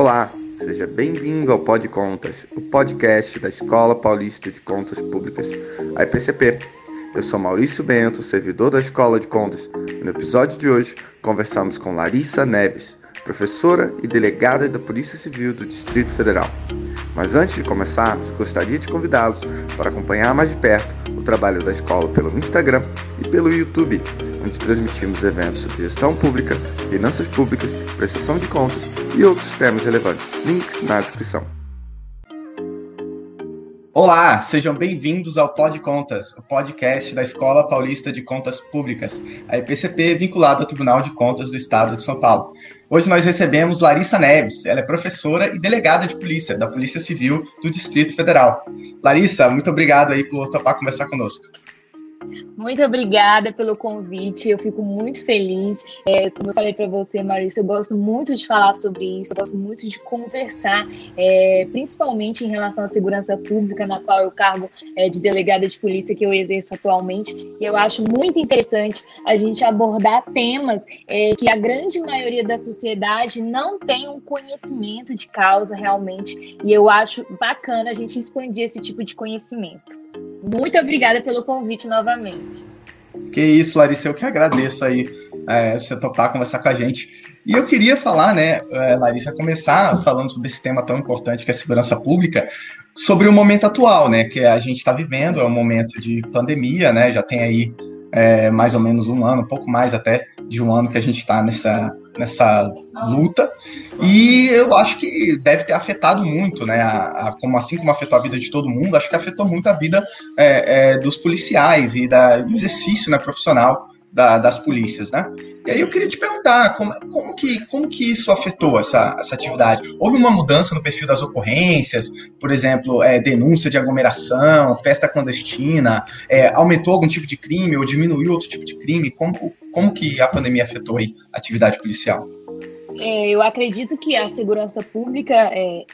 Olá, seja bem-vindo ao Pod Contas, o podcast da Escola Paulista de Contas Públicas, a EPCP. Eu sou Maurício Bento, servidor da Escola de Contas. No episódio de hoje, conversamos com Larissa Neves, professora e delegada da Polícia Civil do Distrito Federal. Mas antes de começarmos, gostaria de convidá-los para acompanhar mais de perto o trabalho da escola pelo Instagram e pelo YouTube, onde transmitimos eventos sobre gestão pública, finanças públicas, prestação de contas e outros temas relevantes. Links na descrição. Olá, sejam bem-vindos ao Pod Contas, o podcast da Escola Paulista de Contas Públicas, a EPCP vinculado ao Tribunal de Contas do Estado de São Paulo. Hoje nós recebemos Larissa Neves, ela é professora e delegada de polícia da Polícia Civil do Distrito Federal. Larissa, muito obrigado aí por topar conversar conosco. Muito obrigada pelo convite, eu fico muito feliz. É, como eu falei para você, Maurício, eu gosto muito de falar sobre isso, eu gosto muito de conversar, é, principalmente em relação à segurança pública, na qual eu cargo é, de delegada de polícia que eu exerço atualmente. E eu acho muito interessante a gente abordar temas é, que a grande maioria da sociedade não tem um conhecimento de causa realmente. E eu acho bacana a gente expandir esse tipo de conhecimento. Muito obrigada pelo convite novamente. Que isso, Larissa, eu que agradeço aí é, você topar conversar com a gente. E eu queria falar, né, é, Larissa, começar falando sobre esse tema tão importante que é a segurança pública, sobre o momento atual, né, que a gente está vivendo, é um momento de pandemia, né, já tem aí é, mais ou menos um ano, pouco mais até de um ano que a gente está nessa, nessa luta. E eu acho que deve ter afetado muito, né? A, a, como assim como afetou a vida de todo mundo, acho que afetou muito a vida é, é, dos policiais e da, do exercício né, profissional da, das polícias, né? E aí eu queria te perguntar como, como, que, como que isso afetou essa, essa atividade? Houve uma mudança no perfil das ocorrências, por exemplo, é, denúncia de aglomeração, festa clandestina, é, aumentou algum tipo de crime ou diminuiu outro tipo de crime? Como, como que a pandemia afetou aí a atividade policial? É, eu acredito que a segurança pública, é,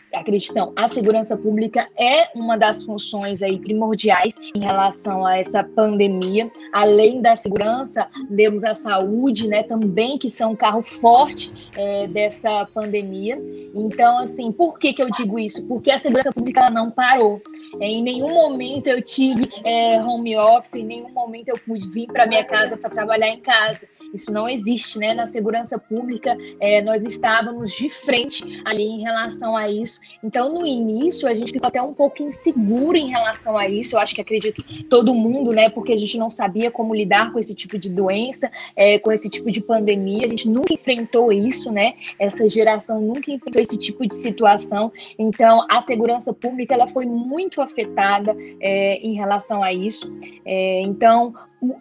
a segurança pública é uma das funções aí primordiais em relação a essa pandemia. Além da segurança, temos a saúde, né, também que são um carro forte é, dessa pandemia. Então, assim, por que que eu digo isso? Porque a segurança pública não parou. É, em nenhum momento eu tive é, home office, em nenhum momento eu pude vir para minha casa para trabalhar em casa. Isso não existe, né? Na segurança pública, é, nós estávamos de frente ali em relação a isso. Então, no início, a gente ficou até um pouco inseguro em relação a isso. Eu acho que acredito todo mundo, né? Porque a gente não sabia como lidar com esse tipo de doença, é, com esse tipo de pandemia. A gente nunca enfrentou isso, né? Essa geração nunca enfrentou esse tipo de situação. Então, a segurança pública ela foi muito afetada é, em relação a isso. É, então,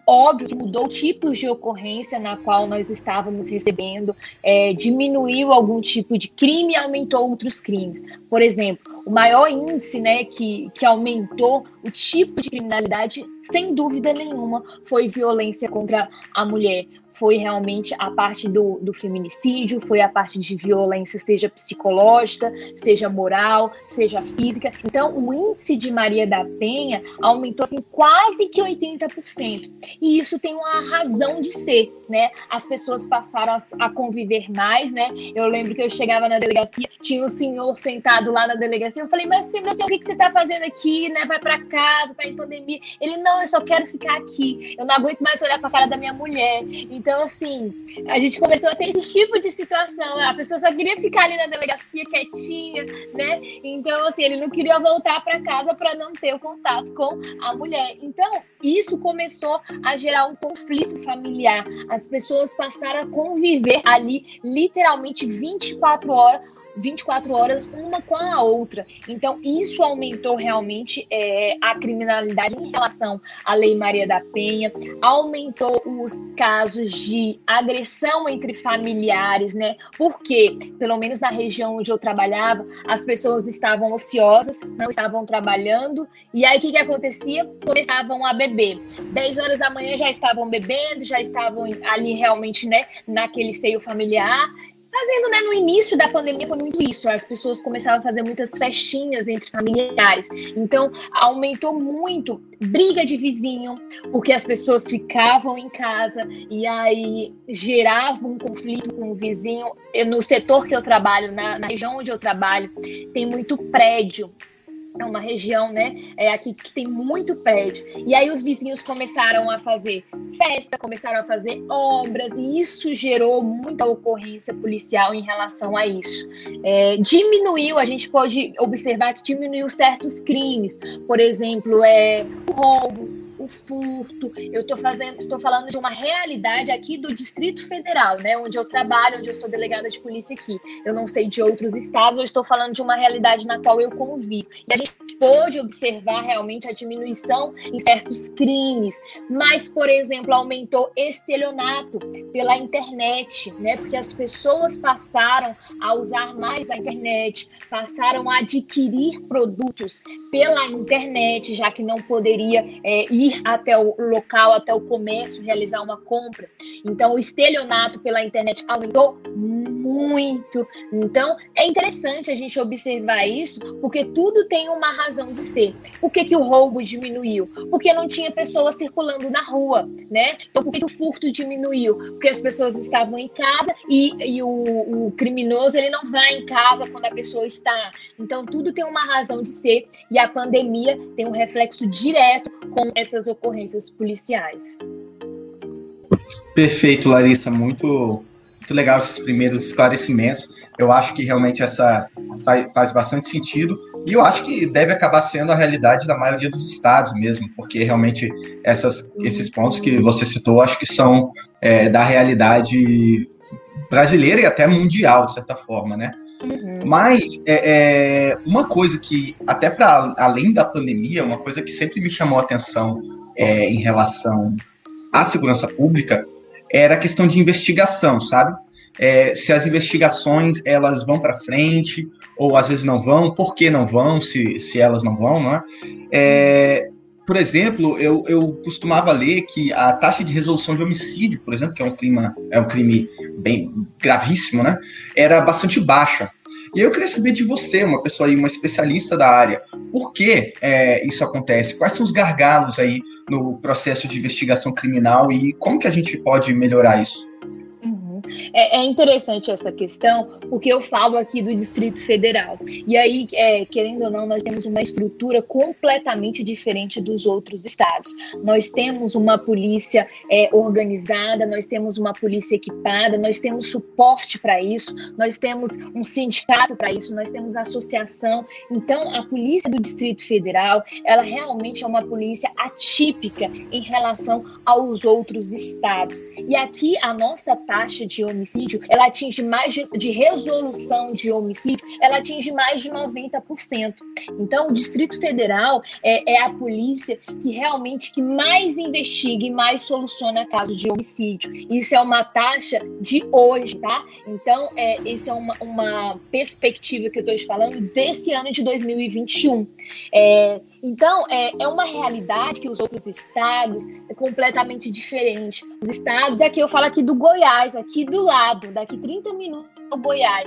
óbvio que mudou tipos de ocorrência na qual nós estávamos recebendo, é, diminuiu algum tipo de crime e aumentou outros crimes. Por exemplo, o maior índice né, que, que aumentou o tipo de criminalidade, sem dúvida nenhuma, foi violência contra a mulher foi realmente a parte do, do feminicídio, foi a parte de violência, seja psicológica, seja moral, seja física. Então, o índice de Maria da Penha aumentou assim, quase que 80%. E isso tem uma razão de ser, né? As pessoas passaram a, a conviver mais, né? Eu lembro que eu chegava na delegacia, tinha um senhor sentado lá na delegacia, eu falei, mas senhor, o que, que você está fazendo aqui, né? Vai para casa, tá em pandemia. Ele, não, eu só quero ficar aqui. Eu não aguento mais olhar para a cara da minha mulher. Então, então, assim, a gente começou a ter esse tipo de situação. A pessoa só queria ficar ali na delegacia quietinha, né? Então, assim, ele não queria voltar para casa para não ter o contato com a mulher. Então, isso começou a gerar um conflito familiar. As pessoas passaram a conviver ali literalmente 24 horas 24 horas uma com a outra. Então, isso aumentou realmente é, a criminalidade em relação à Lei Maria da Penha, aumentou os casos de agressão entre familiares, né? Porque, pelo menos na região onde eu trabalhava, as pessoas estavam ociosas, não estavam trabalhando, e aí o que, que acontecia? Começavam a beber. 10 horas da manhã já estavam bebendo, já estavam ali realmente, né, naquele seio familiar, fazendo, né? No início da pandemia foi muito isso. As pessoas começavam a fazer muitas festinhas entre familiares. Então, aumentou muito briga de vizinho, porque as pessoas ficavam em casa e aí gerava um conflito com o vizinho. Eu, no setor que eu trabalho, na, na região onde eu trabalho, tem muito prédio é uma região, né, é aqui que tem muito prédio. E aí os vizinhos começaram a fazer festa, começaram a fazer obras, e isso gerou muita ocorrência policial em relação a isso. É, diminuiu, a gente pode observar que diminuiu certos crimes, por exemplo, é, o roubo, o furto. Eu estou fazendo, estou falando de uma realidade aqui do Distrito Federal, né, onde eu trabalho, onde eu sou delegada de polícia aqui. Eu não sei de outros estados, eu estou falando de uma realidade na qual eu convivo. E a gente pôde observar realmente a diminuição em certos crimes, mas, por exemplo, aumentou estelionato pela internet, né? Porque as pessoas passaram a usar mais a internet, passaram a adquirir produtos pela internet, já que não poderia é, ir até o local, até o comércio, realizar uma compra. Então, o estelionato pela internet aumentou. Então, é interessante a gente observar isso, porque tudo tem uma razão de ser. Por que, que o roubo diminuiu? Porque não tinha pessoas circulando na rua, né? Então, por que, que o furto diminuiu? Porque as pessoas estavam em casa e, e o, o criminoso ele não vai em casa quando a pessoa está. Então, tudo tem uma razão de ser e a pandemia tem um reflexo direto com essas ocorrências policiais. Perfeito, Larissa. Muito muito legal esses primeiros esclarecimentos. Eu acho que realmente essa faz, faz bastante sentido. E eu acho que deve acabar sendo a realidade da maioria dos estados mesmo, porque realmente essas, esses pontos que você citou, acho que são é, da realidade brasileira e até mundial, de certa forma, né? Uhum. Mas é, é, uma coisa que, até para além da pandemia, uma coisa que sempre me chamou a atenção é, em relação à segurança pública era a questão de investigação, sabe? É, se as investigações elas vão para frente ou às vezes não vão, por que não vão, se, se elas não vão, não é? é por exemplo, eu, eu costumava ler que a taxa de resolução de homicídio, por exemplo, que é um, clima, é um crime bem gravíssimo, né, era bastante baixa. E eu queria saber de você, uma pessoa aí, uma especialista da área, por que é, isso acontece? Quais são os gargalos aí no processo de investigação criminal e como que a gente pode melhorar isso? É, é, interessante essa questão, porque eu falo aqui do Distrito Federal. E aí, é, querendo ou não, nós temos uma estrutura completamente diferente dos outros estados. Nós temos uma polícia é, organizada, nós temos uma polícia equipada, nós temos suporte para isso, nós temos um sindicato para isso, nós temos associação. Então, a polícia do Distrito Federal, ela realmente é uma polícia atípica em relação aos outros estados. E aqui a nossa taxa de de homicídio, ela atinge mais de, de resolução de homicídio, ela atinge mais de 90%. Então, o Distrito Federal é, é a polícia que realmente que mais investiga e mais soluciona casos de homicídio. Isso é uma taxa de hoje, tá? Então, é, isso é uma, uma perspectiva que eu estou te falando desse ano de 2021. É, então, é, é uma realidade que os outros estados é completamente diferente. Os estados, aqui eu falo aqui do Goiás, aqui do lado, daqui 30 minutos ao Goiás.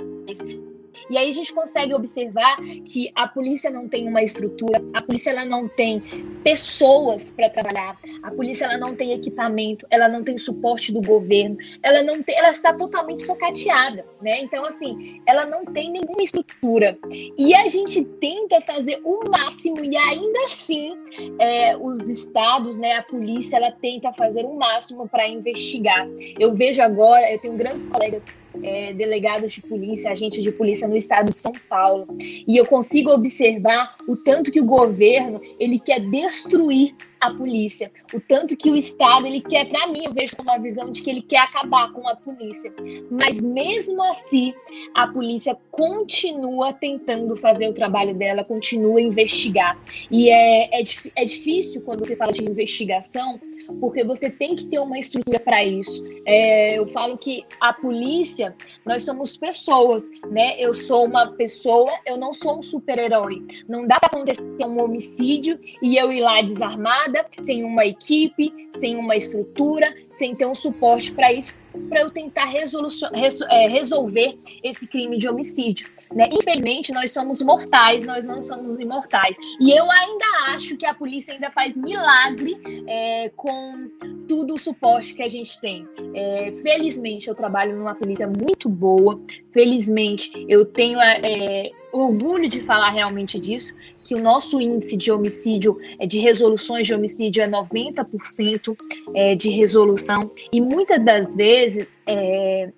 E aí a gente consegue observar que a polícia não tem uma estrutura, a polícia ela não tem pessoas para trabalhar, a polícia ela não tem equipamento, ela não tem suporte do governo, ela não tem, ela está totalmente socateada, né? Então assim, ela não tem nenhuma estrutura. E a gente tenta fazer o máximo e ainda assim é, os estados, né, a polícia ela tenta fazer o máximo para investigar. Eu vejo agora, eu tenho grandes colegas é, delegados de polícia, agentes de polícia no estado de São Paulo. E eu consigo observar o tanto que o governo ele quer destruir a polícia, o tanto que o Estado ele quer, para mim, eu vejo uma visão de que ele quer acabar com a polícia. Mas mesmo assim, a polícia continua tentando fazer o trabalho dela, continua a investigar. E é, é, é difícil quando você fala de investigação, porque você tem que ter uma estrutura para isso. É, eu falo que a polícia, nós somos pessoas, né? Eu sou uma pessoa, eu não sou um super-herói. Não dá para acontecer um homicídio e eu ir lá desarmado nada, sem uma equipe, sem uma estrutura, sem ter um suporte para isso, para eu tentar é, resolver esse crime de homicídio. Né? Infelizmente, nós somos mortais, nós não somos imortais. E eu ainda acho que a polícia ainda faz milagre é, com tudo o suporte que a gente tem. É, felizmente, eu trabalho numa polícia muito boa. Felizmente, eu tenho é, orgulho de falar realmente disso, que o nosso índice de homicídio, é, de resoluções de homicídio é 90% é, de resolução. E muitas das vezes é,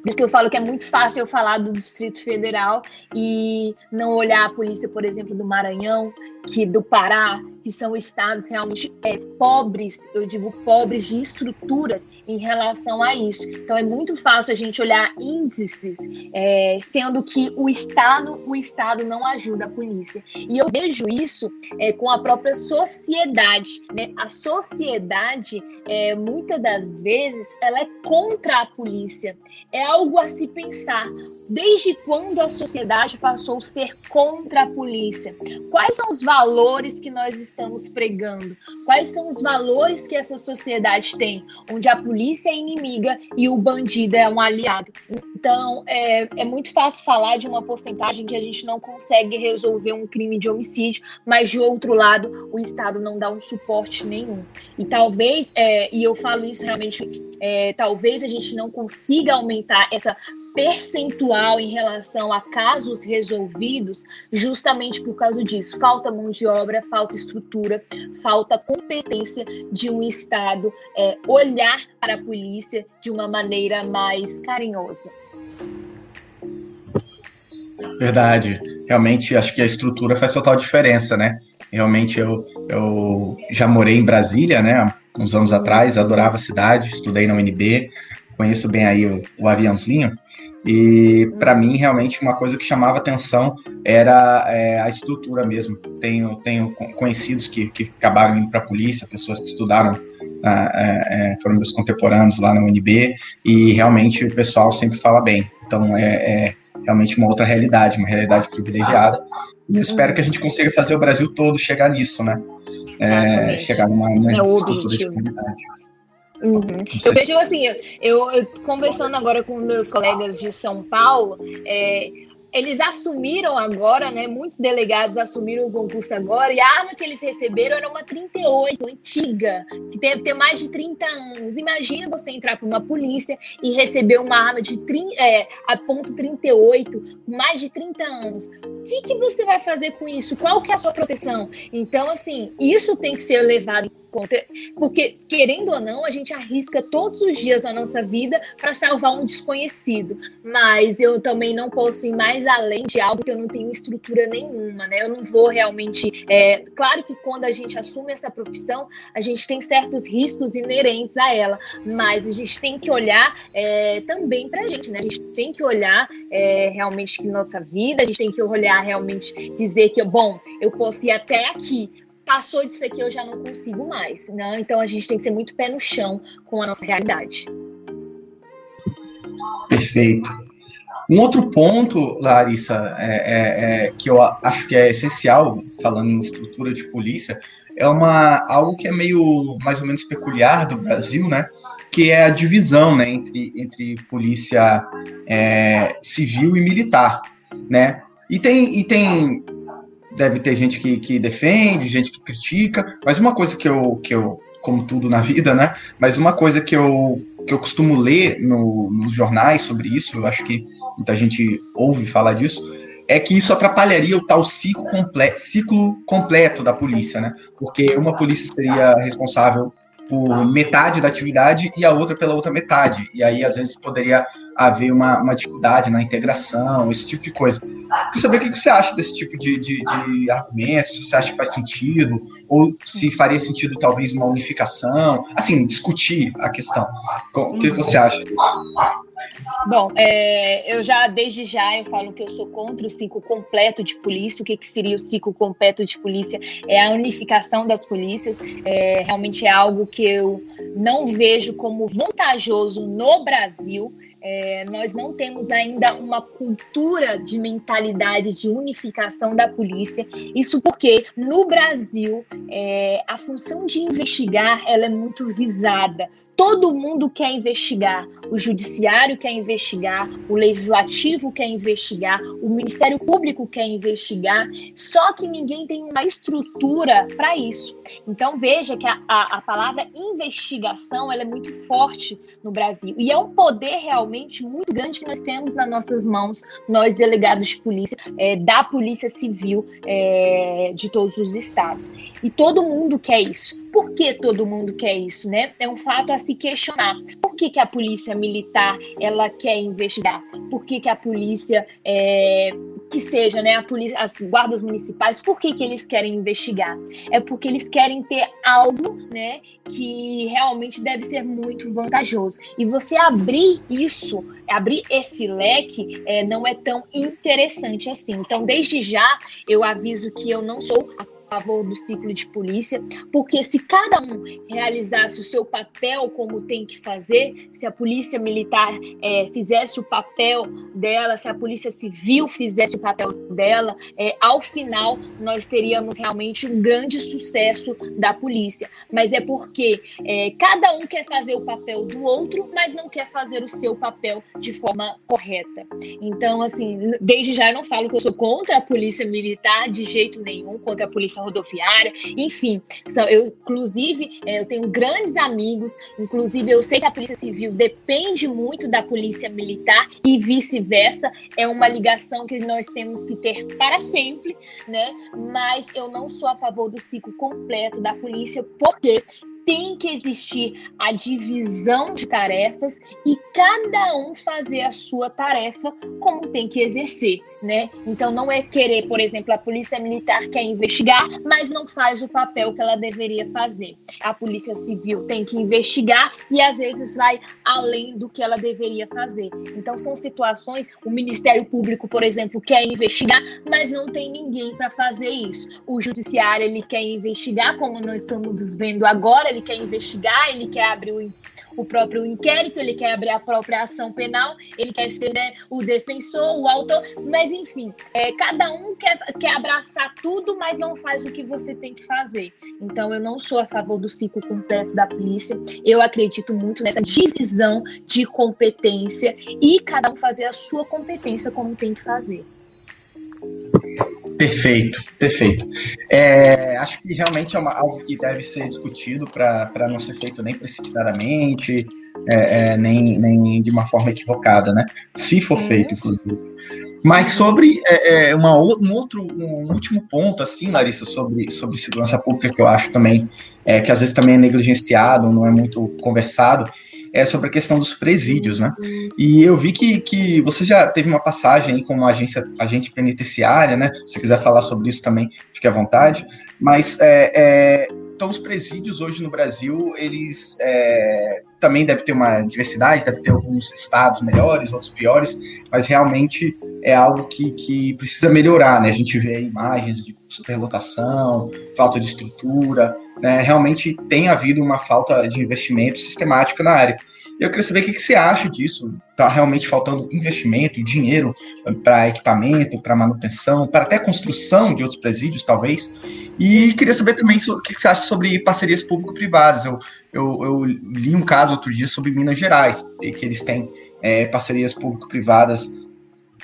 por isso que eu falo que é muito fácil eu falar do Distrito Federal e não olhar a polícia, por exemplo, do Maranhão, que do Pará, que são estados realmente é, pobres, eu digo pobres de estruturas em relação a isso. Então é muito fácil a gente olhar índices, é, sendo que o estado, o estado não ajuda a polícia. E eu vejo isso é, com a própria sociedade. Né? A sociedade, é, muitas das vezes, ela é contra a polícia. É algo a se pensar. Desde quando a sociedade passou a ser contra a polícia? Quais são os valores que nós estamos pregando? Quais são os valores que essa sociedade tem? Onde a polícia é inimiga e o bandido é um aliado. Então, é, é muito fácil falar de uma porcentagem que a gente não consegue resolver um crime de homicídio, mas de outro lado, o Estado não dá um suporte nenhum. E talvez, é, e eu falo isso realmente, é, talvez a gente não consiga aumentar essa percentual em relação a casos resolvidos, justamente por causa disso. Falta mão de obra, falta estrutura, falta competência de um Estado é, olhar para a polícia de uma maneira mais carinhosa. Verdade. Realmente, acho que a estrutura faz total diferença, né? Realmente, eu, eu já morei em Brasília, né? Uns anos atrás, adorava a cidade, estudei na UNB, conheço bem aí o, o aviãozinho. E para mim, realmente, uma coisa que chamava atenção era é, a estrutura mesmo. Tenho, tenho conhecidos que, que acabaram indo para a polícia, pessoas que estudaram, ah, é, é, foram meus contemporâneos lá na UNB, e realmente o pessoal sempre fala bem. Então, é, é realmente uma outra realidade, uma realidade privilegiada. E eu espero que a gente consiga fazer o Brasil todo chegar nisso, né? É, chegar numa, numa é estrutura de comunidade. Uhum. Eu vejo assim, eu, eu, conversando agora com meus colegas de São Paulo, é, eles assumiram agora, né? Muitos delegados assumiram o concurso agora, e a arma que eles receberam era uma 38, antiga, que deve ter mais de 30 anos. Imagina você entrar para uma polícia e receber uma arma de 30, é, a ponto 38, mais de 30 anos. O que, que você vai fazer com isso? Qual que é a sua proteção? Então, assim, isso tem que ser levado porque, querendo ou não, a gente arrisca todos os dias a nossa vida para salvar um desconhecido. Mas eu também não posso ir mais além de algo que eu não tenho estrutura nenhuma, né? Eu não vou realmente. É, claro que quando a gente assume essa profissão, a gente tem certos riscos inerentes a ela, mas a gente tem que olhar é, também para a gente, né? A gente tem que olhar é, realmente nossa vida, a gente tem que olhar realmente dizer que, bom, eu posso ir até aqui, passou disso aqui eu já não consigo mais. Né? Então a gente tem que ser muito pé no chão com a nossa realidade. Perfeito. Um outro ponto, Larissa, é, é, é, que eu acho que é essencial, falando em estrutura de polícia, é uma, algo que é meio mais ou menos peculiar do Brasil, né? Que é a divisão né, entre, entre polícia é, civil e militar, né? E tem, e tem deve ter gente que, que defende, gente que critica, mas uma coisa que eu, que eu, como tudo na vida, né? Mas uma coisa que eu, que eu costumo ler no, nos jornais sobre isso, eu acho que muita gente ouve falar disso, é que isso atrapalharia o tal ciclo, comple ciclo completo da polícia, né? Porque uma polícia seria responsável por metade da atividade e a outra pela outra metade. E aí, às vezes, poderia haver uma, uma dificuldade na integração, esse tipo de coisa. Queria saber o que você acha desse tipo de, de, de argumentos, se você acha que faz sentido, ou se faria sentido talvez uma unificação, assim, discutir a questão. O que você acha disso? Bom, é, eu já, desde já, eu falo que eu sou contra o ciclo completo de polícia. O que, que seria o ciclo completo de polícia? É a unificação das polícias. É, realmente é algo que eu não vejo como vantajoso no Brasil. é, nós não temos ainda uma cultura de mentalidade de unificação da polícia. Isso porque no Brasil é, a função de investigar ela é muito visada todo mundo quer investigar. O judiciário quer investigar, o legislativo quer investigar, o Ministério Público quer investigar, só que ninguém tem uma estrutura para isso. Então veja que a, a, a, palavra investigação ela é muito forte no Brasil e é um poder realmente muito grande que nós temos nas nossas mãos, nós delegados de polícia, é, da Polícia Civil é, de todos os estados. E todo mundo quer isso. Por que todo mundo quer isso, né? É um fato a se questionar. Por que, que a polícia militar ela quer investigar? Por que, que a polícia é, que seja, né, a polícia, as guardas municipais, por que, que eles querem investigar? É porque eles querem ter algo, né, que realmente deve ser muito vantajoso. E você abrir isso, abrir esse leque, é, não é tão interessante assim. Então, desde já, eu aviso que eu não sou a favor do ciclo de polícia, porque se cada um realizasse o seu papel como tem que fazer, se a polícia militar é, fizesse o papel dela, se a polícia civil fizesse o papel dela, é, ao final nós teríamos realmente um grande sucesso da polícia. Mas é porque é, cada um quer fazer o papel do outro, mas não quer fazer o seu papel de forma correta. Então, assim, desde já eu não falo que eu sou contra a polícia militar de jeito nenhum, contra a polícia rodoviária, enfim. São, eu, inclusive, é, eu tenho grandes amigos, inclusive eu sei que a Polícia Civil depende muito da Polícia Militar e vice-versa. É uma ligação que nós temos que ter para sempre, né? Mas eu não sou a favor do ciclo completo da polícia, porque tem que existir a divisão de tarefas e cada um fazer a sua tarefa como tem que exercer, né? Então não é querer, por exemplo, a polícia militar quer investigar, mas não faz o papel que ela deveria fazer. A polícia civil tem que investigar e às vezes vai além do que ela deveria fazer. Então são situações, o Ministério Público, por exemplo, quer investigar, mas não tem ninguém para fazer isso. O judiciário ele quer investigar, como nós estamos vendo agora, ele quer investigar, ele quer abrir o, o próprio inquérito, ele quer abrir a própria ação penal, ele quer ser né, o defensor, o autor, mas enfim, é, cada um quer, quer abraçar tudo, mas não faz o que você tem que fazer. Então, eu não sou a favor do ciclo completo da polícia, eu acredito muito nessa divisão de competência e cada um fazer a sua competência como tem que fazer. Perfeito, perfeito. É, acho que realmente é uma, algo que deve ser discutido para não ser feito nem precipitadamente, é, é, nem, nem de uma forma equivocada, né? Se for feito, inclusive. Mas sobre é, é, uma, um outro, um último ponto, assim, Larissa, sobre, sobre segurança pública, que eu acho também é, que às vezes também é negligenciado, não é muito conversado, é sobre a questão dos presídios, né? E eu vi que, que você já teve uma passagem como agência, agente penitenciária, né? Se você quiser falar sobre isso também, fique à vontade. Mas é, é, então os presídios hoje no Brasil, eles é, também deve ter uma diversidade, deve ter alguns estados melhores, outros piores, mas realmente é algo que, que precisa melhorar, né? A gente vê imagens de superlotação, falta de estrutura, né? Realmente tem havido uma falta de investimento sistemático na área. Eu queria saber o que, você acha disso. Está realmente faltando investimento, dinheiro para equipamento, para manutenção, para até construção de outros presídios, talvez. E queria saber também o que, que você acha sobre parcerias público-privadas. Eu, eu, eu, li um caso outro dia sobre Minas Gerais, que eles têm é, parcerias público-privadas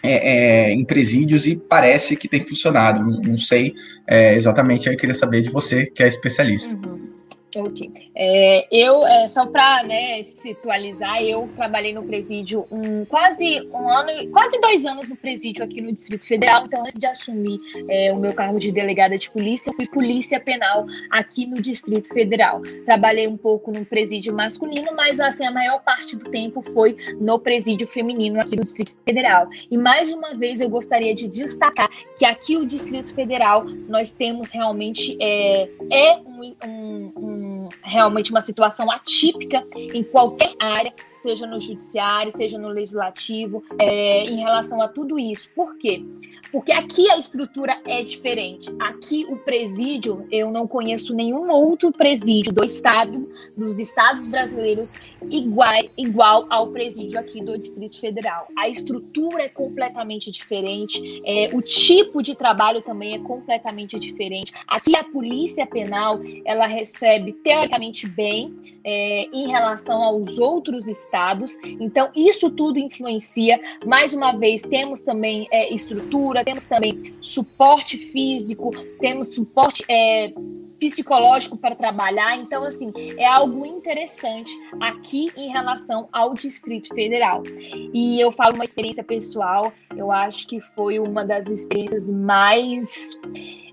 é, é, em presídios e parece que tem funcionado. Não, sei é, exatamente, aí eu queria saber de você, que é especialista. Uhum. Ok. É, eu, é, só para né, situalizar, eu trabalhei no presídio um, quase um ano, quase dois anos no presídio aqui no Distrito Federal. Então, antes de assumir é, o meu cargo de delegada de polícia, eu fui polícia penal aqui no Distrito Federal. Trabalhei um pouco no presídio masculino, mas assim, a maior parte do tempo foi no presídio feminino aqui no Distrito Federal. E mais uma vez eu gostaria de destacar que aqui o Distrito Federal nós temos realmente é, é um, um, um realmente uma situação atípica em qualquer área, seja no judiciário, seja no legislativo, é, em relação a tudo isso. Por quê? Porque aqui a estrutura é diferente. Aqui o presídio, eu não conheço nenhum outro presídio do estado, dos estados brasileiros, igual, igual ao presídio aqui do Distrito Federal. A estrutura é completamente diferente, é, o tipo de trabalho também é completamente diferente. Aqui a polícia penal, ela recebe teoricamente bem é, em relação aos outros estados. Então, isso tudo influencia. Mais uma vez, temos também é, estrutura, temos também suporte físico, temos suporte é, psicológico para trabalhar. Então, assim, é algo interessante aqui em relação ao Distrito Federal. E eu falo uma experiência pessoal, eu acho que foi uma das experiências mais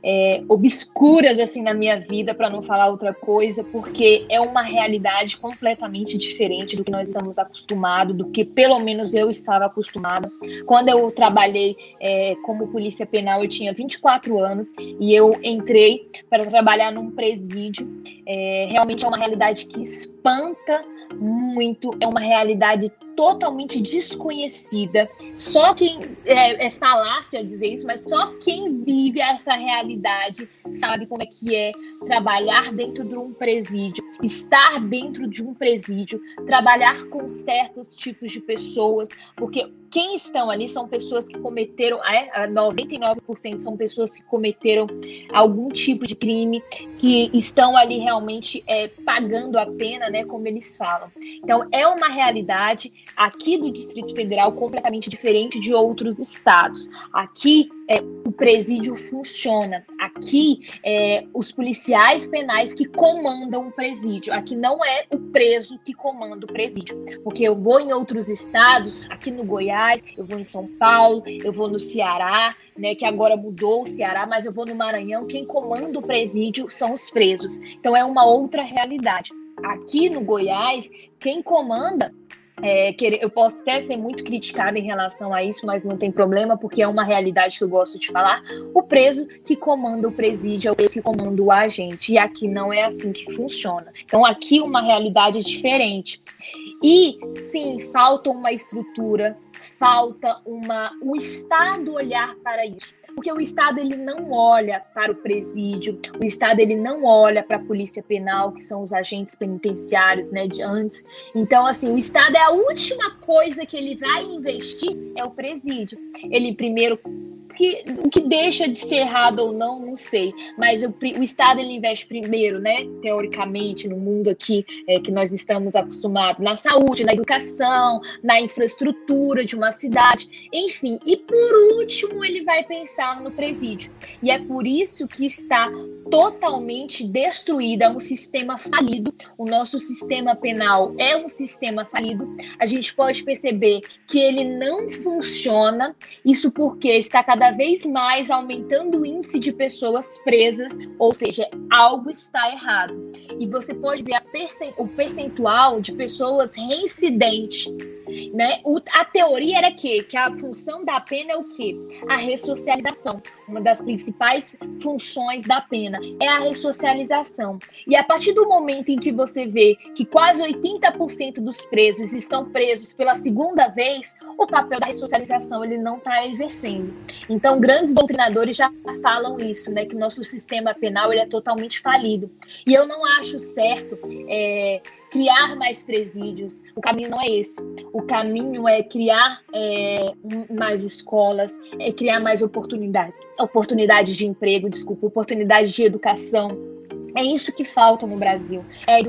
é, obscuras assim na minha vida, para não falar outra coisa, porque é uma realidade completamente diferente do que nós estamos acostumados, do que pelo menos eu estava acostumada. Quando eu trabalhei é, como polícia penal, eu tinha 24 anos e eu entrei para trabalhar num presídio. É, realmente é uma realidade que espanta muito, é uma realidade totalmente desconhecida. Só quem é, é falácia dizer isso, mas só quem vive essa realidade sabe como é que é trabalhar dentro de um presídio, estar dentro de um presídio, trabalhar com certos tipos de pessoas, porque quem estão ali são pessoas que cometeram, é, 99% são pessoas que cometeram algum tipo de crime, que estão ali realmente é, pagando a pena, né, como eles falam. Então, é uma realidade aqui do Distrito Federal completamente diferente de outros estados. Aqui, é, o presídio funciona. Aqui, é, os policiais penais que comandam o presídio. Aqui não é o preso que comanda o presídio. Porque eu vou em outros estados, aqui no Goiás, eu vou em São Paulo, eu vou no Ceará, né, que agora mudou o Ceará, mas eu vou no Maranhão, quem comanda o presídio são os presos. Então é uma outra realidade. Aqui no Goiás, quem comanda é, eu posso até ser muito criticada em relação a isso, mas não tem problema, porque é uma realidade que eu gosto de falar. O preso que comanda o presídio é o preso que comanda o agente, e aqui não é assim que funciona. Então, aqui uma realidade diferente. E sim, falta uma estrutura, falta uma, o Estado olhar para isso porque o Estado ele não olha para o presídio, o Estado ele não olha para a polícia penal, que são os agentes penitenciários, né, de antes. Então, assim, o Estado é a última coisa que ele vai investir é o presídio. Ele primeiro que, o que deixa de ser errado ou não, não sei. Mas o, o Estado ele investe primeiro, né? Teoricamente, no mundo aqui é, que nós estamos acostumados, na saúde, na educação, na infraestrutura de uma cidade, enfim. E por último, ele vai pensar no presídio. E é por isso que está totalmente destruído, é um sistema falido. O nosso sistema penal é um sistema falido. A gente pode perceber que ele não funciona. Isso porque está cada cada vez mais aumentando o índice de pessoas presas, ou seja, algo está errado. E você pode ver o percentual de pessoas reincidentes. Né? O, a teoria era que, que a função da pena é o quê? A ressocialização. Uma das principais funções da pena é a ressocialização. E a partir do momento em que você vê que quase 80% dos presos estão presos pela segunda vez, o papel da ressocialização ele não está exercendo. Então, grandes doutrinadores já falam isso, né? Que nosso sistema penal ele é totalmente falido. E eu não acho certo é, criar mais presídios. O caminho não é esse. O caminho é criar é, mais escolas, é criar mais oportunidade, oportunidade de emprego, desculpa, oportunidade de educação. É isso que falta no Brasil. É a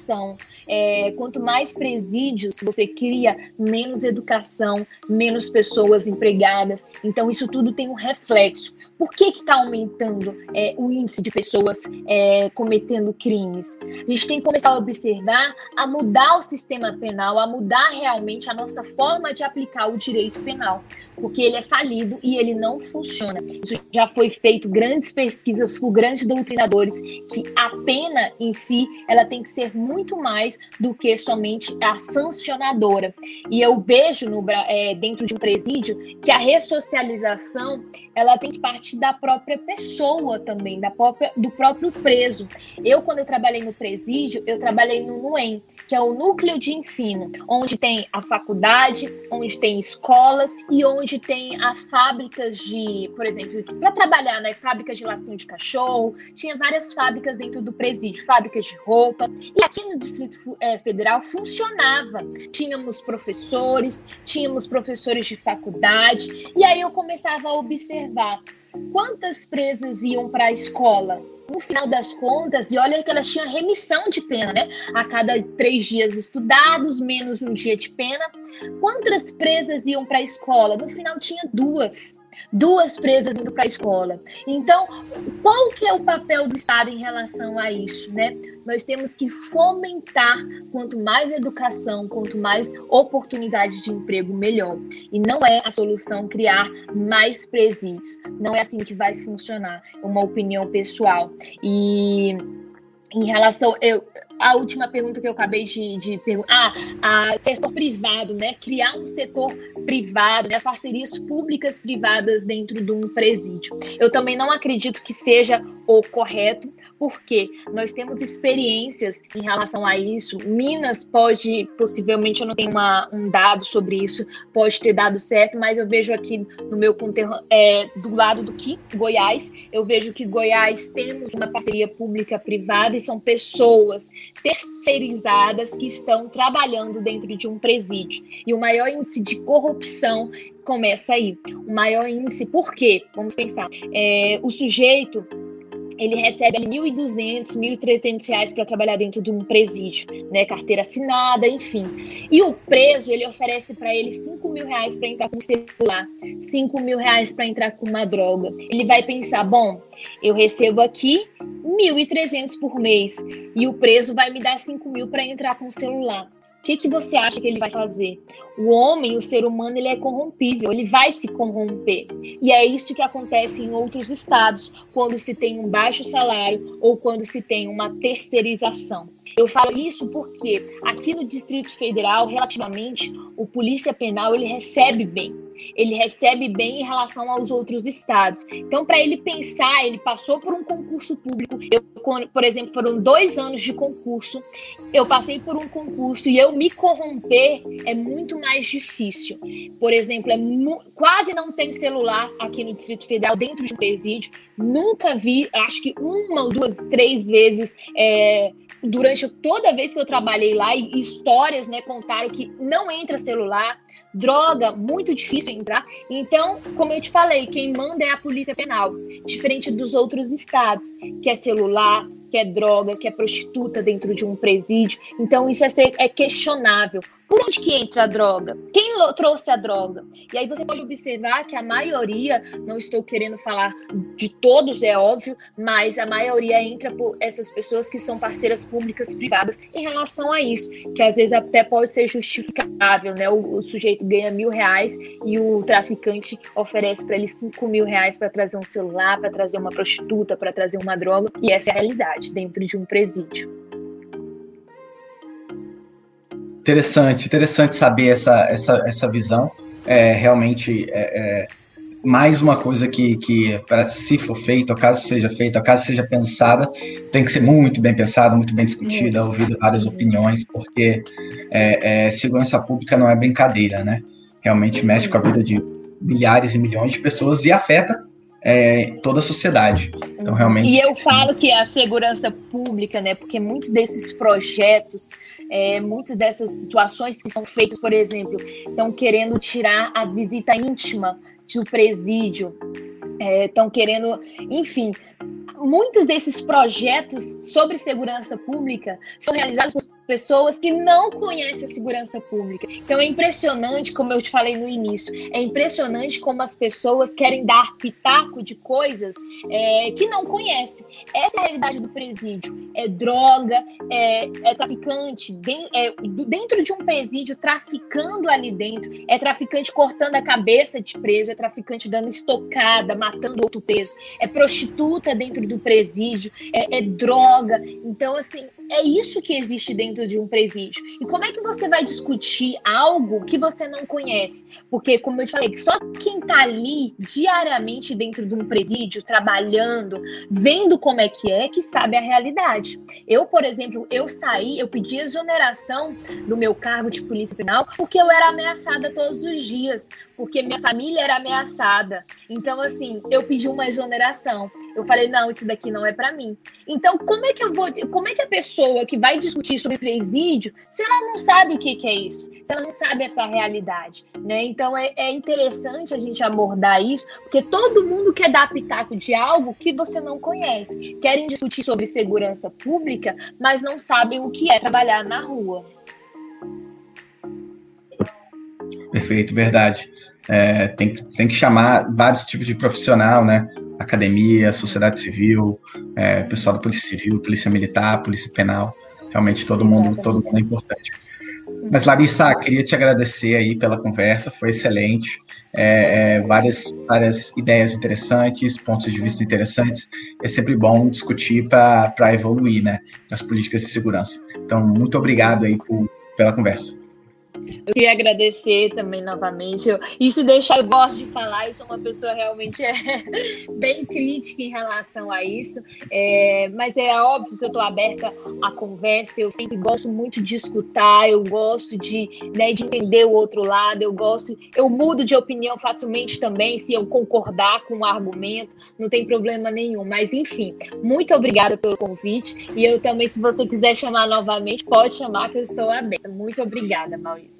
educação, é, quanto mais presídios você cria, menos educação, menos pessoas empregadas. Então, isso tudo tem um reflexo. Por que está aumentando é, o índice de pessoas é, cometendo crimes? A gente tem que começar a observar, a mudar o sistema penal, a mudar realmente a nossa forma de aplicar o direito penal, porque ele é falido e ele não funciona. Isso já foi feito grandes pesquisas por grandes doutrinadores que a pena em si ela tem que ser muito mais do que somente a sancionadora. E eu vejo no, é, dentro de um presídio que a ressocialização ela tem que partir da própria pessoa também, da própria, do próprio preso. Eu, quando eu trabalhei no presídio, eu trabalhei no NUEM, que é o núcleo de ensino, onde tem a faculdade, onde tem escolas e onde tem as fábricas de, por exemplo, para trabalhar, né, fábricas de lacinho de cachorro, tinha várias fábricas dentro do presídio, fábricas de roupa. E aqui no Distrito é, Federal funcionava. Tínhamos professores, tínhamos professores de faculdade, e aí eu começava a observar quantas presas iam para a escola no final das contas, e olha que elas tinham remissão de pena, né? A cada três dias estudados, menos um dia de pena. Quantas presas iam para a escola? No final tinha duas duas presas indo para a escola. Então, qual que é o papel do Estado em relação a isso, né? Nós temos que fomentar quanto mais educação, quanto mais oportunidade de emprego, melhor. E não é a solução criar mais presídios. Não é assim que vai funcionar. É uma opinião pessoal. E em relação eu, a última pergunta que eu acabei de, de perguntar, ah, a setor privado, né? Criar um setor privado, né? as parcerias públicas privadas dentro de um presídio. Eu também não acredito que seja o correto, porque nós temos experiências em relação a isso. Minas pode, possivelmente, eu não tenho uma, um dado sobre isso, pode ter dado certo, mas eu vejo aqui no meu é, do lado do que Goiás, eu vejo que Goiás temos uma parceria pública privada e são pessoas terceirizadas que estão trabalhando dentro de um presídio. E o maior índice de corrupção começa aí. O maior índice, por quê? Vamos pensar. É, o sujeito ele recebe R$ 1.200, 1.300 reais para trabalhar dentro de um presídio, né? Carteira assinada, enfim. E o preso, ele oferece para ele 5 mil reais para entrar com celular, 5 mil reais para entrar com uma droga. Ele vai pensar, bom, eu recebo aqui 1.300 por mês e o preso vai me dar 5 mil para entrar com o celular. O que, que você acha que ele vai fazer? O homem, o ser humano, ele é corrompível, ele vai se corromper. E é isso que acontece em outros estados, quando se tem um baixo salário ou quando se tem uma terceirização. Eu falo isso porque aqui no Distrito Federal, relativamente, o polícia penal ele recebe bem. Ele recebe bem em relação aos outros estados. Então, para ele pensar, ele passou por um concurso público. Eu, por exemplo, foram dois anos de concurso. Eu passei por um concurso e eu me corromper é muito mais difícil. Por exemplo, é quase não tem celular aqui no Distrito Federal dentro de um presídio. Nunca vi, acho que uma ou duas, três vezes é, durante toda vez que eu trabalhei lá, e histórias né, contaram que não entra celular, droga, muito difícil entrar. Então, como eu te falei, quem manda é a Polícia Penal, diferente dos outros estados, que é celular, que é droga, que é prostituta dentro de um presídio. Então, isso é, ser, é questionável. Por onde que entra a droga? Quem trouxe a droga? E aí você pode observar que a maioria, não estou querendo falar de todos, é óbvio, mas a maioria entra por essas pessoas que são parceiras públicas privadas em relação a isso, que às vezes até pode ser justificável, né? O, o sujeito ganha mil reais e o traficante oferece para ele cinco mil reais para trazer um celular, para trazer uma prostituta, para trazer uma droga, e essa é a realidade dentro de um presídio. Interessante, interessante saber essa, essa, essa visão. É realmente é, é mais uma coisa que, que para se for feito, caso seja feita, caso seja pensada, tem que ser muito bem pensada, muito bem discutida, ouvida várias opiniões, porque é, é, segurança pública não é brincadeira, né? Realmente mexe com a vida de milhares e milhões de pessoas e afeta é, toda a sociedade. Então, realmente. E eu falo que a segurança pública, né? Porque muitos desses projetos, é, muitas dessas situações que são feitas, por exemplo, estão querendo tirar a visita íntima do presídio, estão é, querendo, enfim, muitos desses projetos sobre segurança pública são realizados por pessoas que não conhecem a segurança pública. Então é impressionante, como eu te falei no início, é impressionante como as pessoas querem dar pitaco de coisas é, que não conhecem. Essa é a realidade do presídio. É droga, é, é traficante, é, dentro de um presídio, traficando ali dentro, é traficante cortando a cabeça de preso, é traficante dando estocada, matando outro preso, é prostituta dentro do presídio, é, é droga. Então, assim, é isso que existe dentro de um presídio. E como é que você vai discutir algo que você não conhece? Porque, como eu te falei, só quem está ali diariamente dentro de um presídio, trabalhando, vendo como é que é, que sabe a realidade. Eu, por exemplo, eu saí, eu pedi exoneração do meu cargo de polícia penal porque eu era ameaçada todos os dias, porque minha família era ameaçada. Então, assim, eu pedi uma exoneração. Eu falei, não, isso daqui não é para mim. Então, como é que eu vou, como é que a pessoa que vai discutir sobre presídio, se ela não sabe o que, que é isso, se ela não sabe essa realidade, né? Então, é, é interessante a gente abordar isso, porque todo mundo quer dar pitaco de algo que você não conhece. Querem discutir sobre segurança pública, mas não sabem o que é trabalhar na rua. Perfeito, verdade. É, tem, tem que chamar vários tipos de profissional, né? Academia, sociedade civil, é, pessoal da Polícia Civil, Polícia Militar, Polícia Penal. Realmente todo mundo, todo mundo é importante. Mas Larissa, queria te agradecer aí pela conversa, foi excelente. É, é, várias, várias ideias interessantes, pontos de vista interessantes. É sempre bom discutir para evoluir, né? As políticas de segurança. Então, muito obrigado aí por, pela conversa. Eu queria agradecer também novamente. Eu, e se deixar, eu gosto de falar, eu sou uma pessoa realmente é, bem crítica em relação a isso. É, mas é óbvio que eu estou aberta à conversa, eu sempre gosto muito de escutar, eu gosto de, né, de entender o outro lado, eu gosto, eu mudo de opinião facilmente também, se eu concordar com o um argumento, não tem problema nenhum. Mas enfim, muito obrigada pelo convite. E eu também, se você quiser chamar novamente, pode chamar que eu estou aberta. Muito obrigada, Maurício.